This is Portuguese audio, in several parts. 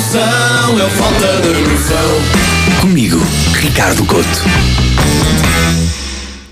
na falta de noção. Comigo, Ricardo Couto.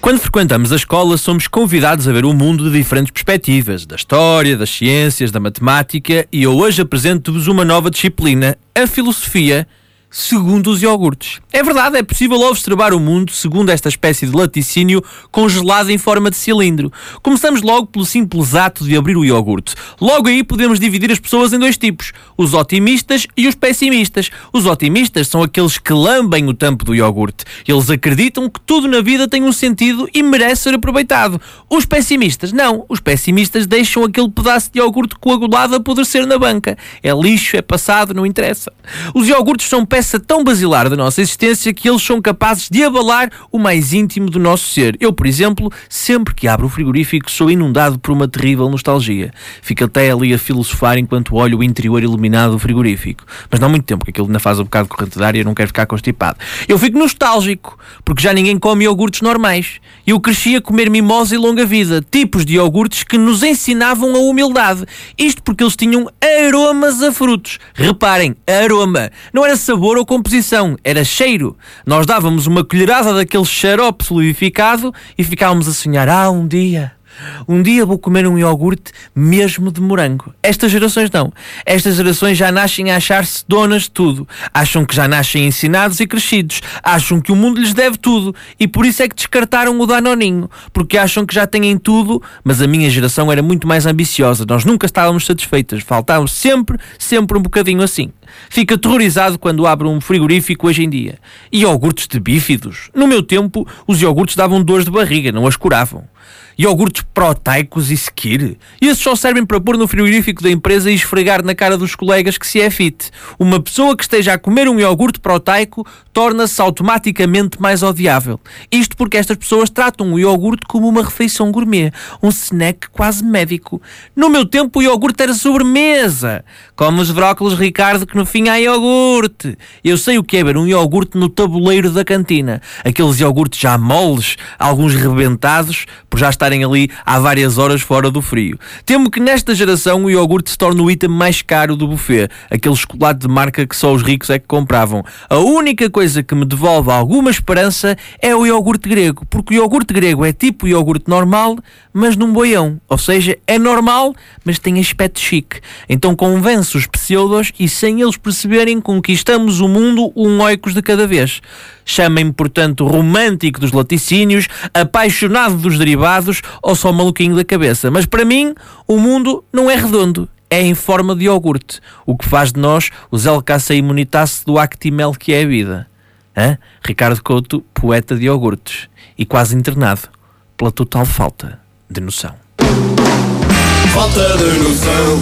Quando frequentamos a escola, somos convidados a ver o mundo de diferentes perspectivas, da história, das ciências, da matemática, e eu hoje apresento-vos uma nova disciplina, a filosofia, segundo os iogurtes. É verdade, é possível observar o mundo segundo esta espécie de laticínio congelado em forma de cilindro. Começamos logo pelo simples ato de abrir o iogurte. Logo aí podemos dividir as pessoas em dois tipos: os otimistas e os pessimistas. Os otimistas são aqueles que lambem o tampo do iogurte. Eles acreditam que tudo na vida tem um sentido e merece ser aproveitado. Os pessimistas não. Os pessimistas deixam aquele pedaço de iogurte coagulado apodrecer na banca. É lixo, é passado, não interessa. Os iogurtes são peça tão basilar da nossa existência que eles são capazes de abalar o mais íntimo do nosso ser. Eu, por exemplo, sempre que abro o frigorífico sou inundado por uma terrível nostalgia. Fico até ali a filosofar enquanto olho o interior iluminado do frigorífico. Mas não há muito tempo, que aquilo ainda faz um bocado de corrente de ar e eu não quero ficar constipado. Eu fico nostálgico, porque já ninguém come iogurtes normais. Eu cresci a comer mimosa e longa vida, tipos de iogurtes que nos ensinavam a humildade. Isto porque eles tinham aromas a frutos. Reparem, aroma. Não era sabor sabor ou composição, era cheiro. Nós dávamos uma colherada daquele xarope solidificado e ficávamos a sonhar: ah, um dia um dia vou comer um iogurte mesmo de morango. Estas gerações não. Estas gerações já nascem a achar-se donas de tudo. Acham que já nascem ensinados e crescidos. Acham que o mundo lhes deve tudo. E por isso é que descartaram o Danoninho. Porque acham que já têm tudo, mas a minha geração era muito mais ambiciosa. Nós nunca estávamos satisfeitas. Faltavam sempre, sempre um bocadinho assim. Fico aterrorizado quando abro um frigorífico hoje em dia. Iogurtes de bífidos? No meu tempo, os iogurtes davam dores de barriga, não as curavam iogurtes proteicos e sequir. Esses só servem para pôr no frigorífico da empresa e esfregar na cara dos colegas que se é fit. Uma pessoa que esteja a comer um iogurte proteico torna-se automaticamente mais odiável. Isto porque estas pessoas tratam o iogurte como uma refeição gourmet, um snack quase médico. No meu tempo o iogurte era sobremesa. Como os brócolos Ricardo que no fim há iogurte. Eu sei o que é ver um iogurte no tabuleiro da cantina. Aqueles iogurtes já moles, alguns rebentados, por já estarem ali há várias horas fora do frio. Temo que nesta geração o iogurte se torne o item mais caro do buffet, aquele chocolate de marca que só os ricos é que compravam. A única coisa que me devolve alguma esperança é o iogurte grego, porque o iogurte grego é tipo iogurte normal, mas num boião. Ou seja, é normal, mas tem aspecto chique. Então convence os pseudos e sem eles perceberem conquistamos o mundo um oicos de cada vez. Chamem-me, portanto, romântico dos laticínios, apaixonado dos derivados ou só maluquinho da cabeça. Mas para mim, o mundo não é redondo. É em forma de iogurte, o que faz de nós os LKC imunitas do Actimel que é a vida. Hã? Ricardo Couto, poeta de iogurtes e quase internado pela total falta de noção. Falta de noção.